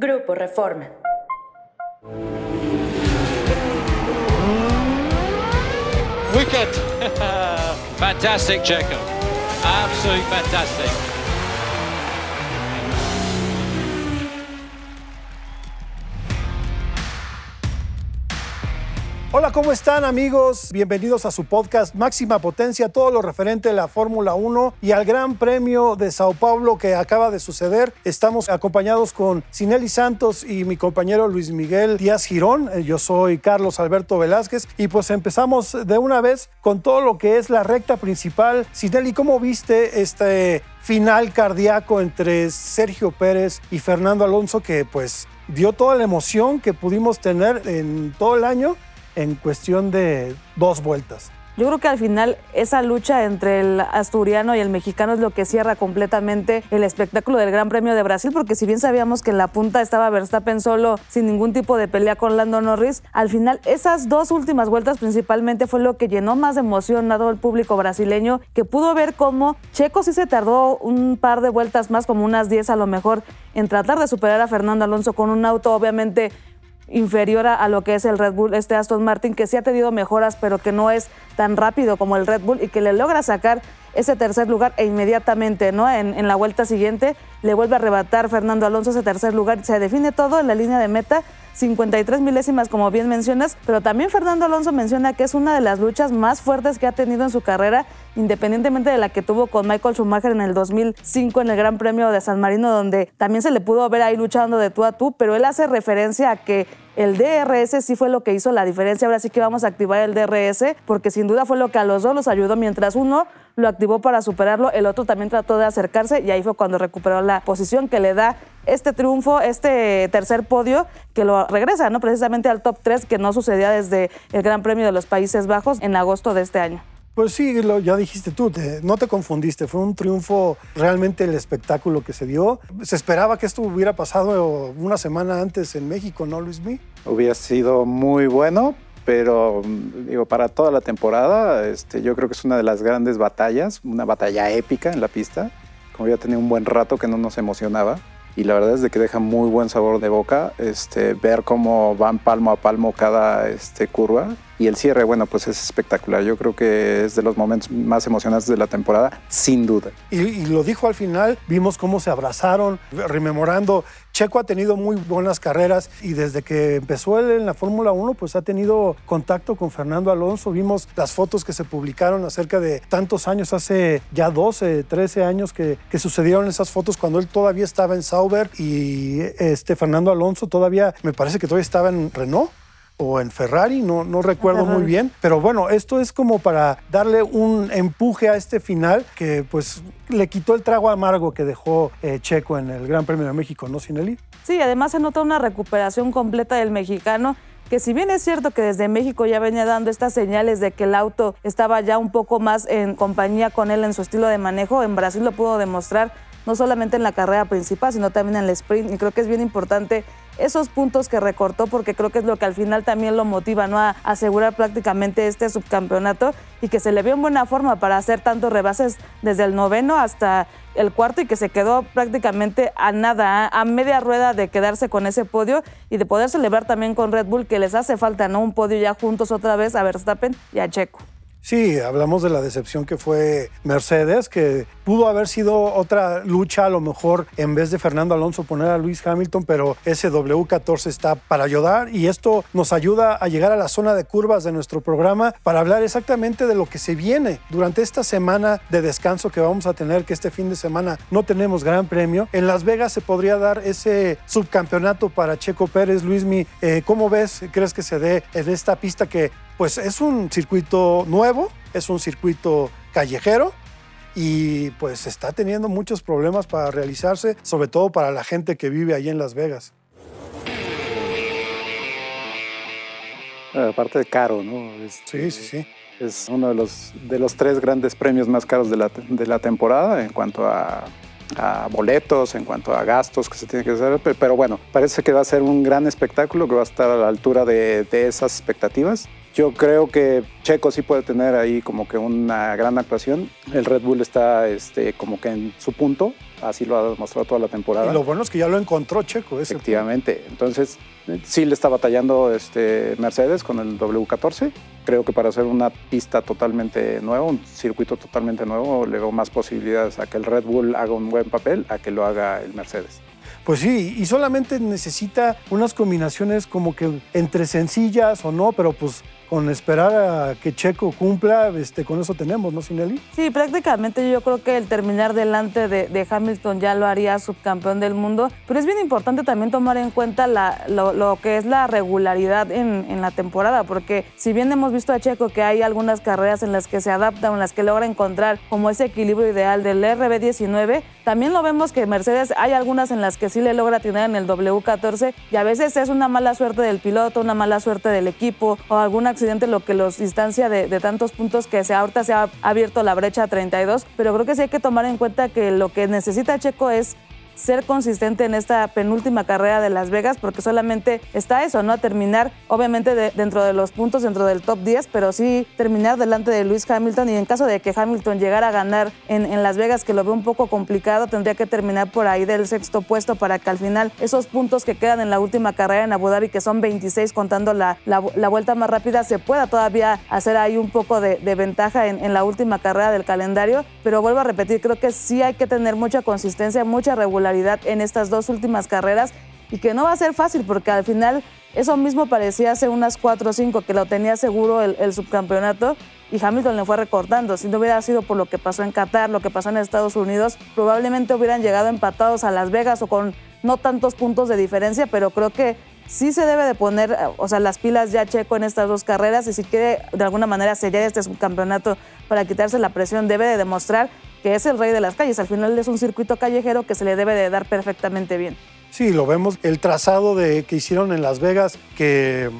Grupo Reforma. Wicked. fantastic, Checo. Absolutely fantastic. Hola, ¿cómo están amigos? Bienvenidos a su podcast Máxima Potencia, todo lo referente a la Fórmula 1 y al Gran Premio de Sao Paulo que acaba de suceder. Estamos acompañados con Sinelli Santos y mi compañero Luis Miguel Díaz Girón. Eh, yo soy Carlos Alberto Velázquez y pues empezamos de una vez con todo lo que es la recta principal. Sinelli, ¿cómo viste este final cardíaco entre Sergio Pérez y Fernando Alonso que pues dio toda la emoción que pudimos tener en todo el año en cuestión de dos vueltas. Yo creo que al final esa lucha entre el asturiano y el mexicano es lo que cierra completamente el espectáculo del Gran Premio de Brasil, porque si bien sabíamos que en la punta estaba Verstappen solo, sin ningún tipo de pelea con Lando Norris, al final esas dos últimas vueltas principalmente fue lo que llenó más de emoción a todo el público brasileño, que pudo ver cómo Checo sí se tardó un par de vueltas más, como unas 10 a lo mejor, en tratar de superar a Fernando Alonso con un auto obviamente inferior a, lo que es el Red Bull, este Aston Martin, que sí ha tenido mejoras, pero que no es tan rápido como el Red Bull y que le logra sacar ese tercer lugar e inmediatamente, ¿no? En, en la vuelta siguiente le vuelve a arrebatar Fernando Alonso ese tercer lugar. Se define todo en la línea de meta 53 milésimas, como bien mencionas, pero también Fernando Alonso menciona que es una de las luchas más fuertes que ha tenido en su carrera, independientemente de la que tuvo con Michael Schumacher en el 2005 en el Gran Premio de San Marino, donde también se le pudo ver ahí luchando de tú a tú, pero él hace referencia a que el DRS sí fue lo que hizo la diferencia. Ahora sí que vamos a activar el DRS, porque sin duda fue lo que a los dos los ayudó, mientras uno lo activó para superarlo, el otro también trató de acercarse y ahí fue cuando recuperó la posición que le da este triunfo, este tercer podio que lo regresa, ¿no? Precisamente al top 3 que no sucedía desde el Gran Premio de los Países Bajos en agosto de este año. Pues sí, lo, ya dijiste tú, no te confundiste, fue un triunfo realmente el espectáculo que se dio. Se esperaba que esto hubiera pasado una semana antes en México, ¿no, Luismi? Hubiera sido muy bueno, pero digo, para toda la temporada, este, yo creo que es una de las grandes batallas, una batalla épica en la pista. Como ya tenía un buen rato que no nos emocionaba y la verdad es de que deja muy buen sabor de boca este, ver cómo van palmo a palmo cada este, curva y el cierre, bueno, pues es espectacular. Yo creo que es de los momentos más emocionantes de la temporada, sin duda. Y, lo dijo al final, vimos cómo se abrazaron, rememorando. Checo ha tenido muy buenas carreras y desde que empezó él en la Fórmula 1, pues ha tenido contacto con Fernando Alonso. Vimos las fotos que se publicaron acerca de tantos años, hace ya 12, 13 años que, que sucedieron esas fotos cuando él todavía estaba en Sauber y este Fernando Alonso todavía, me parece que todavía estaba en Renault o en Ferrari, no, no recuerdo muy bien, pero bueno, esto es como para darle un empuje a este final que pues le quitó el trago amargo que dejó eh, Checo en el Gran Premio de México, ¿no, Sinelli? Sí, además se nota una recuperación completa del mexicano que si bien es cierto que desde México ya venía dando estas señales de que el auto estaba ya un poco más en compañía con él en su estilo de manejo, en Brasil lo pudo demostrar no solamente en la carrera principal, sino también en el sprint. Y creo que es bien importante esos puntos que recortó, porque creo que es lo que al final también lo motiva ¿no? a asegurar prácticamente este subcampeonato y que se le vio en buena forma para hacer tantos rebases desde el noveno hasta el cuarto y que se quedó prácticamente a nada, a media rueda de quedarse con ese podio y de poder celebrar también con Red Bull, que les hace falta ¿no? un podio ya juntos otra vez a Verstappen y a Checo. Sí, hablamos de la decepción que fue Mercedes, que pudo haber sido otra lucha, a lo mejor en vez de Fernando Alonso poner a Luis Hamilton, pero ese W14 está para ayudar y esto nos ayuda a llegar a la zona de curvas de nuestro programa para hablar exactamente de lo que se viene durante esta semana de descanso que vamos a tener, que este fin de semana no tenemos gran premio. En Las Vegas se podría dar ese subcampeonato para Checo Pérez. Luismi, eh, ¿cómo ves? ¿Crees que se dé en esta pista que pues es un circuito nuevo, es un circuito callejero y pues está teniendo muchos problemas para realizarse, sobre todo para la gente que vive ahí en Las Vegas. Aparte de caro, ¿no? sí, sí, sí. Es uno de los, de los tres grandes premios más caros de la, de la temporada en cuanto a a boletos, en cuanto a gastos que se tienen que hacer, pero bueno, parece que va a ser un gran espectáculo que va a estar a la altura de, esas expectativas Yo creo que Checo sí puede tener ahí como que una gran actuación. El Red Bull está este, como que en su punto, así lo ha demostrado toda la temporada. Y lo bueno es que ya lo encontró Checo. Ese Efectivamente. Entonces, sí le está batallando este Mercedes con el W14. Creo que para hacer una pista totalmente nueva, un circuito totalmente nuevo, le veo más posibilidades a que el Red Bull haga un buen papel a que lo haga el Mercedes. Pues sí, y solamente necesita unas combinaciones como que entre sencillas o no, pero pues con esperar a que Checo cumpla, este, con eso tenemos, ¿no, Sinelli? Sí, prácticamente yo creo que el terminar delante de, Hamilton ya lo haría subcampeón del mundo, pero es bien importante también tomar en cuenta lo, que es la regularidad en, en, la temporada, porque si bien hemos visto a Checo que hay algunas carreras en las que se adapta en las que logra encontrar como ese equilibrio ideal del RB19, también lo vemos que Mercedes hay algunas en las que sí le logra tener en el W14 y a veces es una mala suerte del piloto, una mala suerte del equipo o alguna lo que los distancia de, tantos puntos que se, ahorita se ha abierto la brecha a 32, pero creo que sí hay que tomar en cuenta que lo que necesita Checo es ser consistente en esta penúltima carrera de Las Vegas, porque solamente está eso, ¿no? A terminar, obviamente, dentro de los puntos, dentro del top 10, pero sí terminar delante de Luis Hamilton. Y en caso de que Hamilton llegara a ganar en, Las Vegas, que lo veo un poco complicado, tendría que terminar por ahí del sexto puesto para que al final esos puntos que quedan en la última carrera en Abu Dhabi, que son 26 contando la, la, vuelta más rápida, se pueda todavía hacer ahí un poco de, ventaja en, en la última carrera del calendario. Pero vuelvo a repetir, creo que sí hay que tener mucha consistencia, mucha regularidad en estas dos últimas carreras y que no va a ser fácil porque al final eso mismo parecía hace unas 4 o 5 que lo tenía seguro el, subcampeonato y Hamilton le fue recortando. Si no hubiera sido por lo que pasó en Qatar, lo que pasó en Estados Unidos, probablemente hubieran llegado empatados a Las Vegas o con no tantos puntos de diferencia, pero creo que sí se debe de poner, o sea, las pilas ya checo en estas dos carreras y si quiere de alguna manera sellar este subcampeonato para quitarse la presión, debe de demostrar que es el rey de las calles. Al final es un circuito callejero que se le debe de dar perfectamente bien. Sí, lo vemos. El trazado de, que hicieron en Las Vegas, que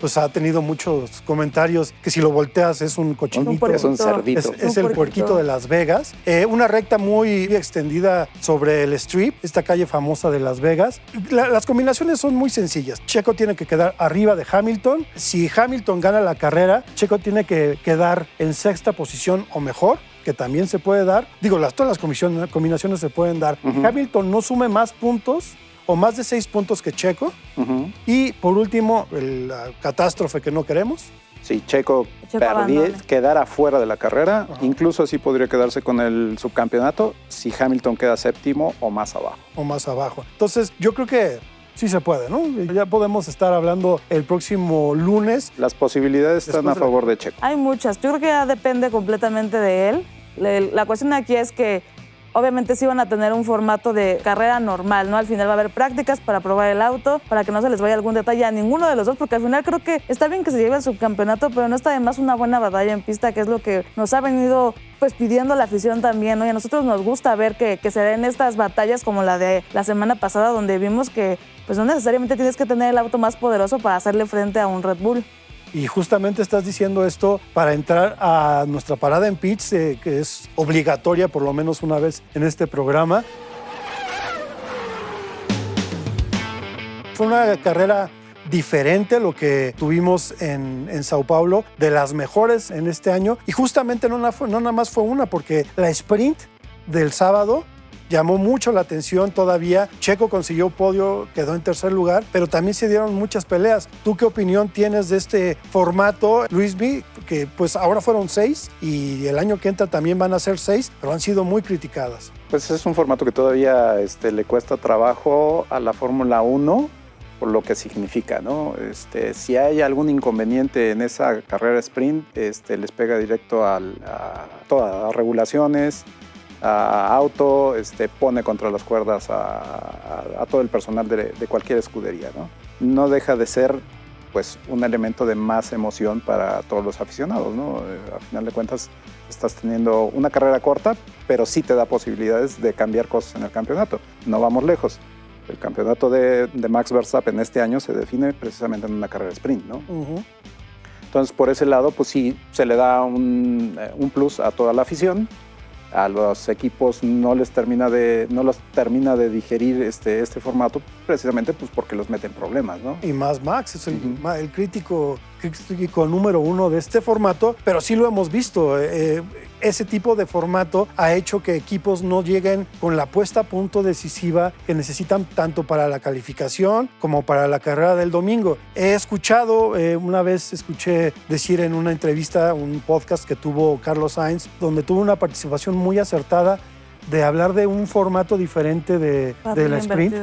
pues ha tenido muchos comentarios que si lo volteas es un cochinito. Es un cerdito. Es, el puerquito de Las Vegas. Eh, una recta muy extendida sobre el Strip, esta calle famosa de Las Vegas. las combinaciones son muy sencillas. Checo tiene que quedar arriba de Hamilton. Si Hamilton gana la carrera, Checo tiene que quedar en sexta posición o mejor que también se puede dar. Digo, las, todas las combinaciones se pueden dar. Hamilton no sume más puntos o más de seis puntos que Checo. Y por último, la catástrofe que no queremos. Si Checo, quedara quedara fuera de la carrera, incluso así podría quedarse con el subcampeonato si Hamilton queda séptimo o más abajo. O más abajo. Entonces, yo creo que sí se puede, ¿no? Ya podemos estar hablando el próximo lunes. Las posibilidades están a favor de Checo. Hay muchas. Yo creo que ya depende completamente de él. La cuestión aquí es que obviamente sí van a tener un formato de carrera normal, ¿no? Al final va a haber prácticas para probar el auto, para que no se les vaya algún detalle a ninguno de los dos, porque al final creo que está bien que se lleve el subcampeonato, pero no está de más una buena batalla en pista, que es lo que nos ha venido pues pidiendo la afición también, ¿no? Y a nosotros nos gusta ver que, que se den estas batallas como la de la semana pasada, donde vimos que pues no necesariamente tienes que tener el auto más poderoso para hacerle frente a un Red Bull. Y justamente estás diciendo esto para entrar a nuestra parada en pits, eh, que es obligatoria por lo menos una vez en este programa. Fue una carrera diferente lo que tuvimos en, en, Sao Paulo, de las mejores en este año. Y justamente no nada más fue una, porque la sprint del sábado llamó mucho la atención todavía. Checo consiguió podio, quedó en tercer lugar, pero también se dieron muchas peleas. ¿Tú qué opinión tienes de este formato, Luis B? Que pues ahora fueron seis y el año que entra también van a ser seis, pero han sido muy criticadas. Pues es un formato que todavía este, le cuesta trabajo a la Fórmula 1 por lo que significa, ¿no? Este, si hay algún inconveniente en esa carrera sprint, este, les pega directo a todas las regulaciones, auto, este, pone contra las cuerdas a, todo el personal de, cualquier escudería. ¿no? no deja de ser pues, un elemento de más emoción para todos los aficionados. ¿no? Eh, a final de cuentas, estás teniendo una carrera corta, pero sí te da posibilidades de cambiar cosas en el campeonato. No vamos lejos. El campeonato de, Max Verstappen este año se define precisamente en una carrera sprint, ¿no? Entonces, por ese lado, pues sí, se le da un, eh, un plus a toda la afición a los equipos no les termina de, no los termina de digerir este, este formato, precisamente pues porque los meten problemas, ¿no? Y más Max es el, el crítico, crítico número uno de este formato, pero sí lo hemos visto. Eh, ese tipo de formato ha hecho que equipos no lleguen con la puesta a punto decisiva que necesitan tanto para la calificación como para la carrera del domingo. He escuchado, eh, una vez escuché decir en una entrevista, un podcast que tuvo Carlos Sainz, donde tuvo una participación muy acertada de hablar de un formato diferente de, de la sprint.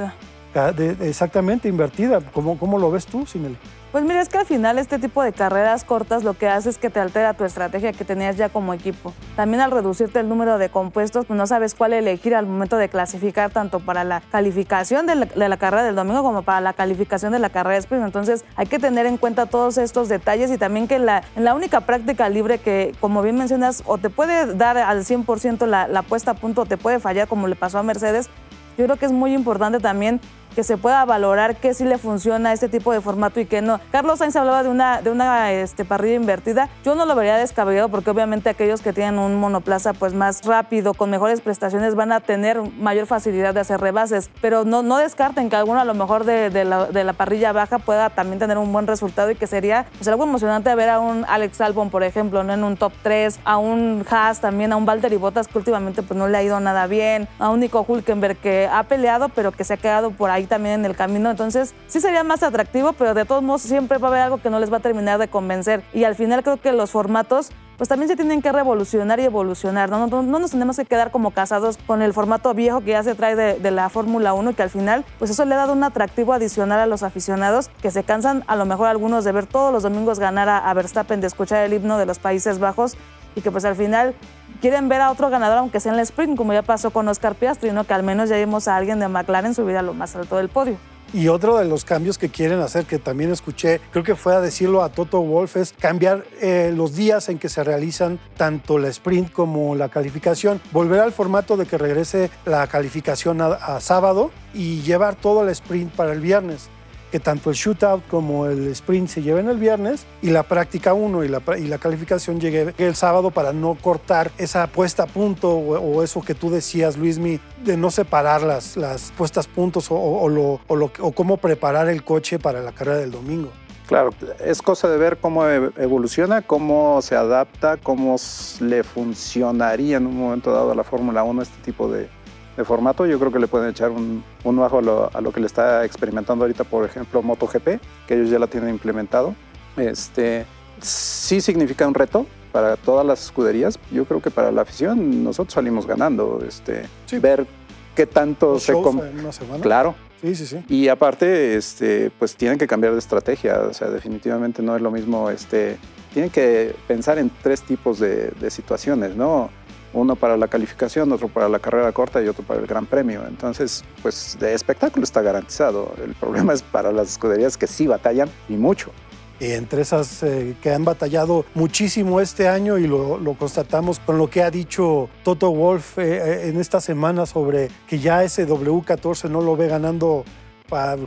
exactamente, invertida. ¿Cómo, ¿Cómo lo ves tú, Sinel? Pues mira, es que al final este tipo de carreras cortas lo que hace es que te altera tu estrategia que tenías ya como equipo. También al reducirte el número de compuestos, pues no sabes cuál elegir al momento de clasificar tanto para la calificación de la, carrera del domingo como para la calificación de la carrera sprint. Entonces hay que tener en cuenta todos estos detalles y también que en la única práctica libre que, como bien mencionas, o te puede dar al 100% la, la puesta a punto o te puede fallar como le pasó a Mercedes, yo creo que es muy importante también que se pueda valorar qué sí le funciona a este tipo de formato y qué no. Carlos Sainz hablaba de una, de una este, parrilla invertida. Yo no lo vería descabellado porque obviamente aquellos que tienen un monoplaza pues más rápido, con mejores prestaciones, van a tener mayor facilidad de hacer rebases. Pero no, no descarten que alguno a lo mejor de, de, la, de la, parrilla baja pueda también tener un buen resultado y que sería pues, algo emocionante ver a un Alex Albon, por ejemplo, ¿no? en un top 3, a un Haas también, a un Valtteri Bottas que últimamente pues, no le ha ido nada bien, a un Nico Hulkenberg que ha peleado pero que se ha quedado por ahí también en el camino. Entonces, sí sería más atractivo, pero de todos modos siempre va a haber algo que no les va a terminar de convencer. Y al final creo que los formatos pues también se tienen que revolucionar y evolucionar. No, no, nos tenemos que quedar como casados con el formato viejo que ya se trae de, la Fórmula 1 y que al final, pues eso le ha dado un atractivo adicional a los aficionados que se cansan a lo mejor algunos de ver todos los domingos ganar a, a Verstappen, de escuchar el himno de los Países Bajos y que pues al final quieren ver a otro ganador, aunque sea en el sprint, como ya pasó con Oscar Piastri, ¿no? que al menos ya vimos a alguien de McLaren subir a lo más alto del podio. Y otro de los cambios que quieren hacer, que también escuché, creo que fue a decirlo a Toto Wolf, es cambiar eh, los días en que se realizan tanto la sprint como la calificación. Volver al formato de que regrese la calificación a sábado y llevar todo el sprint para el viernes que tanto el shootout como el sprint se lleven el viernes y la práctica 1 y la, y la calificación llegue el sábado para no cortar esa puesta a punto o, eso que tú decías, Luismi, de no separar las, las puestas puntos o, lo, o cómo preparar el coche para la carrera del domingo. Claro, es cosa de ver cómo e, evoluciona, cómo se adapta, cómo le funcionaría en un momento dado a la Fórmula 1 este tipo de, de formato, yo creo que le pueden echar un, un ojo a lo, que le está experimentando ahorita, por ejemplo, MotoGP, que ellos ya la tienen implementado. Este, sí significa un reto para todas las escuderías. Yo creo que para la afición nosotros salimos ganando. Este, Ver qué tanto se... Claro. Sí, sí, sí. Y aparte, este, pues tienen que cambiar de estrategia. O sea, definitivamente no es lo mismo. Este, tienen que pensar en tres tipos de, de situaciones, ¿no? Uno para la calificación, otro para la carrera corta y otro para el Gran Premio. Entonces, pues de espectáculo está garantizado. El problema es para las escuderías que sí batallan y mucho. Y entre esas eh, que han batallado muchísimo este año y lo, constatamos con lo que ha dicho Toto Wolf eh, eh, en esta semana sobre que ya ese W14 no lo ve ganando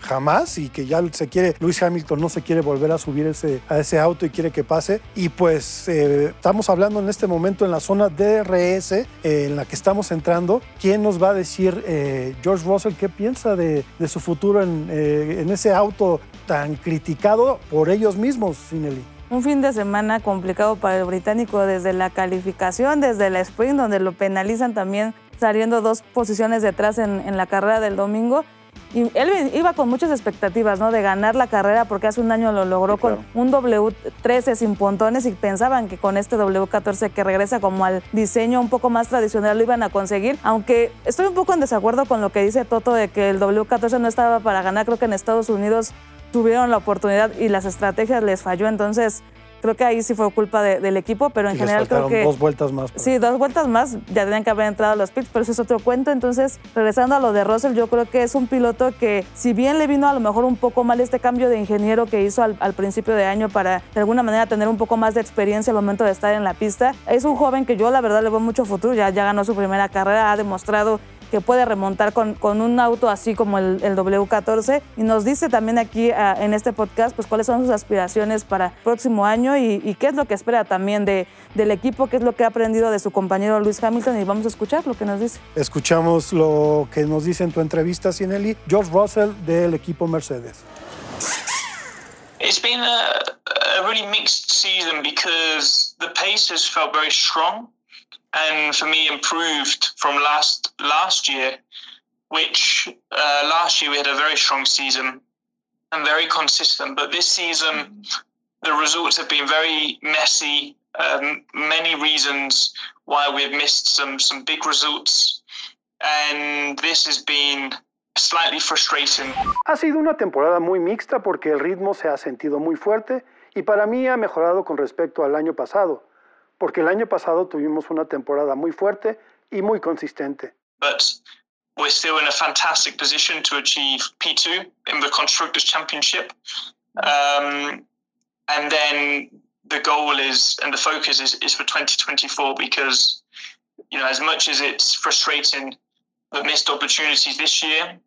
jamás y que ya se quiere, Luis Hamilton no se quiere volver a subir ese, a ese auto y quiere que pase. Y pues eh, estamos hablando en este momento en la zona DRS eh, en la que estamos entrando. ¿Quién nos va a decir, eh, George Russell, qué piensa de, de su futuro en, en, ese auto tan criticado por ellos mismos, Sinelli? Un fin de semana complicado para el británico desde la calificación, desde la sprint, donde lo penalizan también saliendo dos posiciones detrás en, en la carrera del domingo y él iba con muchas expectativas, ¿no? De ganar la carrera porque hace un año lo logró con un W13 sin pontones y pensaban que con este W14 que regresa como al diseño un poco más tradicional lo iban a conseguir. Aunque estoy un poco en desacuerdo con lo que dice Toto de que el W14 no estaba para ganar. Creo que en Estados Unidos tuvieron la oportunidad y las estrategias les falló. Entonces, Creo que ahí sí fue culpa del equipo, pero en general creo que... dos vueltas más. Sí, dos vueltas más, ya tenían que haber entrado a los pits, pero eso es otro cuento. Entonces, regresando a lo de Russell, yo creo que es un piloto que, si bien le vino a lo mejor un poco mal este cambio de ingeniero que hizo al, principio de año para de alguna manera tener un poco más de experiencia al momento de estar en la pista, es un joven que yo la verdad le veo mucho futuro, ya, ya ganó su primera carrera, ha demostrado que puede remontar con, con un auto así como el, el W14 y nos dice también aquí ah, en este podcast pues cuáles son sus aspiraciones para el próximo año y, y qué es lo que espera también de, del equipo, qué es lo que ha aprendido de su compañero Luis Hamilton y vamos a escuchar lo que nos dice. Escuchamos lo que nos dice en tu entrevista, Sinelli, George Russell del equipo Mercedes. It's been a, a really mixed season because the pace has felt very strong and for me improved from last last year, which uh, last year we had a very strong season and very consistent. But this season, the results have been very messy. Um, many reasons why we've missed some some big results, and this has been slightly frustrating. Ha sido una temporada muy mixta porque el ritmo se ha sentido muy fuerte y para mí ha mejorado con respecto al año pasado, porque el año pasado tuvimos una temporada muy fuerte y muy consistente. But we're still in a fantastic position to achieve P2 in the Constructors' Championship. Um, and then the goal is, and the focus is, is for 2024 because, you know, as much as it's frustrating the missed opportunities this year,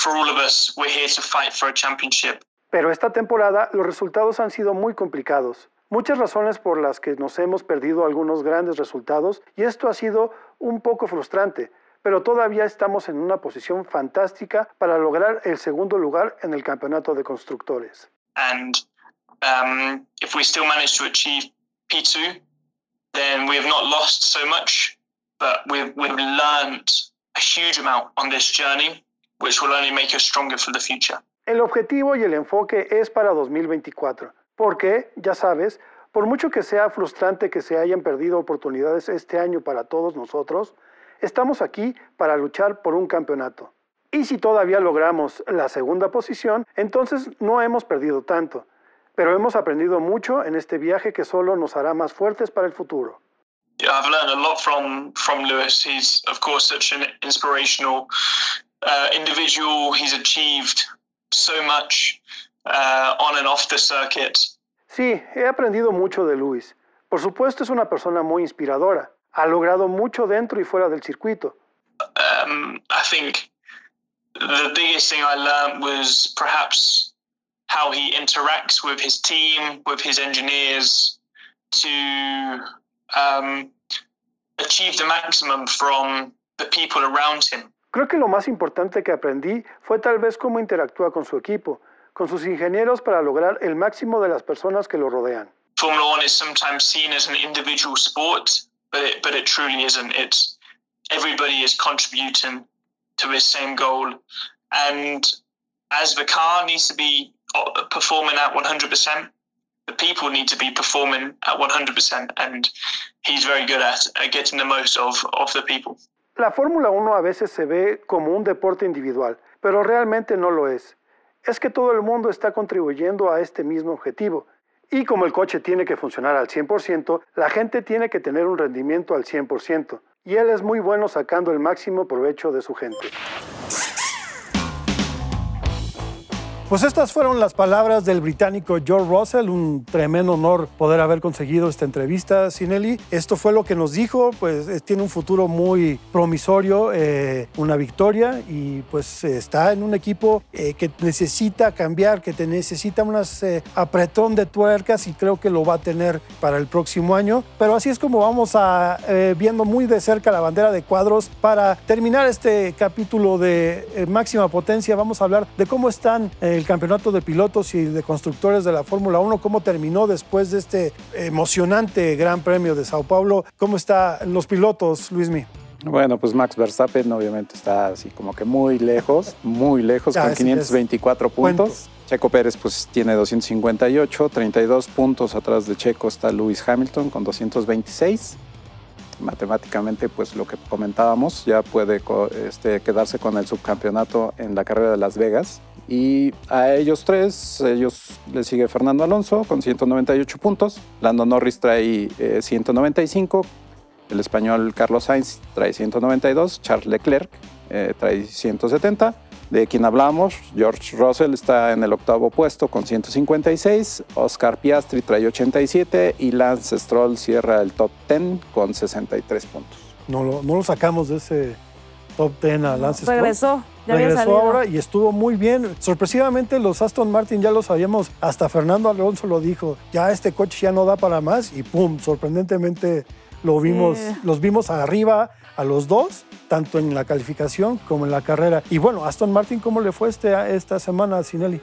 for all of us, we're here to fight for a championship. Pero esta temporada los resultados han sido muy complicados. Muchas razones por las que nos hemos perdido algunos grandes resultados y esto ha sido un poco frustrante, pero todavía estamos en una posición fantástica para lograr el segundo lugar en el campeonato de constructores. And um, if we still manage to achieve P2, then we have not lost so much, but we've, we've learned a huge amount on this journey, which will only make us stronger for the future. El objetivo y el enfoque es para 2024, porque, ya sabes, por mucho que sea frustrante que se hayan perdido oportunidades este año para todos nosotros, estamos aquí para luchar por un campeonato. Y si todavía logramos la segunda posición, entonces no hemos perdido tanto, pero hemos aprendido mucho en este viaje que solo nos hará más fuertes para el futuro. I've learned a lot from from Lewis. He's of course such an inspirational uh, individual. He's achieved so much uh, on and off the circuit. Sí, he aprendido mucho de Luis. Por supuesto es una persona muy inspiradora. Ha logrado mucho dentro y fuera del circuito. Um, I think the biggest thing I learned was perhaps how he interacts with his team, with his engineers, to um, achieve the maximum from the people around him. Creo que lo más importante que aprendí fue tal vez cómo interactúa con su equipo, con sus ingenieros para lograr el máximo de las personas que lo rodean. Formula One is sometimes seen as an individual sport, but it, but it truly isn't. It's everybody is contributing to this same goal, and as the car needs to be uh, performing at 100%, the people need to be performing at 100%, and he's very good at, at getting the most of, of the people. La Fórmula 1 a veces se ve como un deporte individual, pero realmente no lo es. Es que todo el mundo está contribuyendo a este mismo objetivo. Y como el coche tiene que funcionar al 100%, la gente tiene que tener un rendimiento al 100%. Y él es muy bueno sacando el máximo provecho de su gente. Pues estas fueron las palabras del británico George Russell, un tremendo honor poder haber conseguido esta entrevista, Sinelli. Esto fue lo que nos dijo, pues eh, tiene un futuro muy promisorio, eh, una victoria y pues está en un equipo eh, que necesita cambiar, que te necesita unas eh, apretón de tuercas y creo que lo va a tener para el próximo año. Pero así es como vamos a viendo muy de cerca la bandera de cuadros para terminar este capítulo de máxima potencia. Vamos a hablar de cómo están el campeonato de pilotos y de constructores de la Fórmula 1, cómo terminó después de este emocionante Gran Premio de Sao Paulo. ¿Cómo están los pilotos, Luismi? Bueno, pues Max Verstappen obviamente está así como que muy lejos, muy lejos, con ese 524 cuento. puntos. Checo Pérez pues tiene 258, 32 puntos atrás de Checo está Lewis Hamilton con 226. Matemáticamente pues lo que comentábamos, ya puede este, quedarse con el subcampeonato en la carrera de Las Vegas. Y a ellos tres, ellos le sigue Fernando Alonso con 198 puntos, Lando Norris trae eh, 195, el español Carlos Sainz trae 192, Charles Leclerc eh, trae 170. De quien hablamos, George Russell está en el octavo puesto con 156, Oscar Piastri trae 87 y Lance Stroll cierra el top 10 con 63 puntos. No lo, no lo sacamos de ese, top 10 a Lance Stroll. Regresó, ya había Regresó ahora y estuvo muy bien. Sorpresivamente los Aston Martin ya lo sabíamos, hasta Fernando Alonso lo dijo, ya este coche ya no da para más y pum, sorprendentemente lo vimos, los vimos arriba a los dos, tanto en la calificación como en la carrera. Y bueno, Aston Martin, ¿cómo le fue este, esta semana a Sinelli?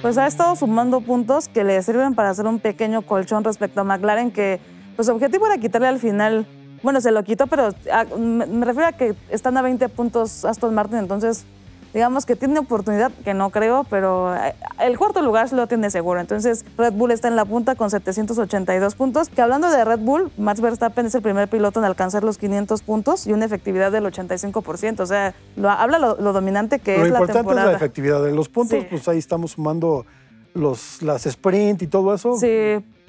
Pues ha estado sumando puntos que le sirven para hacer un pequeño colchón respecto a McLaren, que pues su objetivo era quitarle al final, bueno, se lo quitó, pero ah, me refiero a que están a 20 puntos Aston Martin, entonces digamos que tiene oportunidad, que no creo, pero eh, el cuarto lugar lo tiene seguro. Entonces Red Bull está en la punta con 782 puntos, que hablando de Red Bull, Max Verstappen es el primer piloto en alcanzar los 500 puntos y una efectividad del 85%, o sea, lo, habla lo, lo dominante que Lo es la importante es temporada. la efectividad de los puntos, Sí. pues ahí estamos sumando los, las sprint y todo eso, Sí,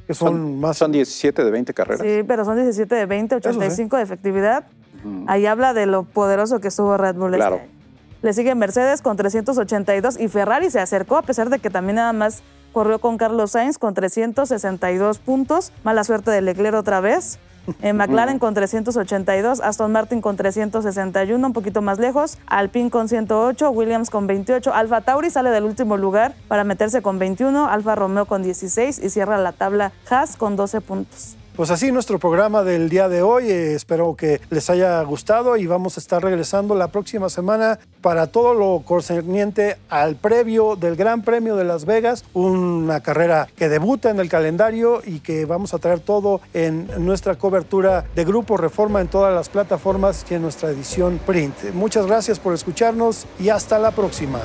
que son, más... Son 17 de 20 carreras. Sí, pero son 17 de 20, Eso sí. 85 de efectividad. Ahí habla de lo poderoso que estuvo Red Bull. Claro. este. Le sigue Mercedes con 382 y Ferrari se acercó a pesar de que también nada más corrió con Carlos Sainz con 362 puntos. Mala suerte de Leclerc otra vez. En McLaren con 382, Aston Martin con 361, un poquito más lejos, Alpine con 108, Williams con 28, Alfa Tauri sale del último lugar para meterse con 21, Alfa Romeo con 16 y cierra la tabla Haas con 12 puntos. Pues así nuestro programa del día de hoy. Eh, espero que les haya gustado y vamos a estar regresando la próxima semana para todo lo concerniente al previo del Gran Premio de Las Vegas, una carrera que debuta en el calendario y que vamos a traer todo en nuestra cobertura de Grupo Reforma en todas las plataformas y en nuestra edición print. Muchas gracias por escucharnos y hasta la próxima.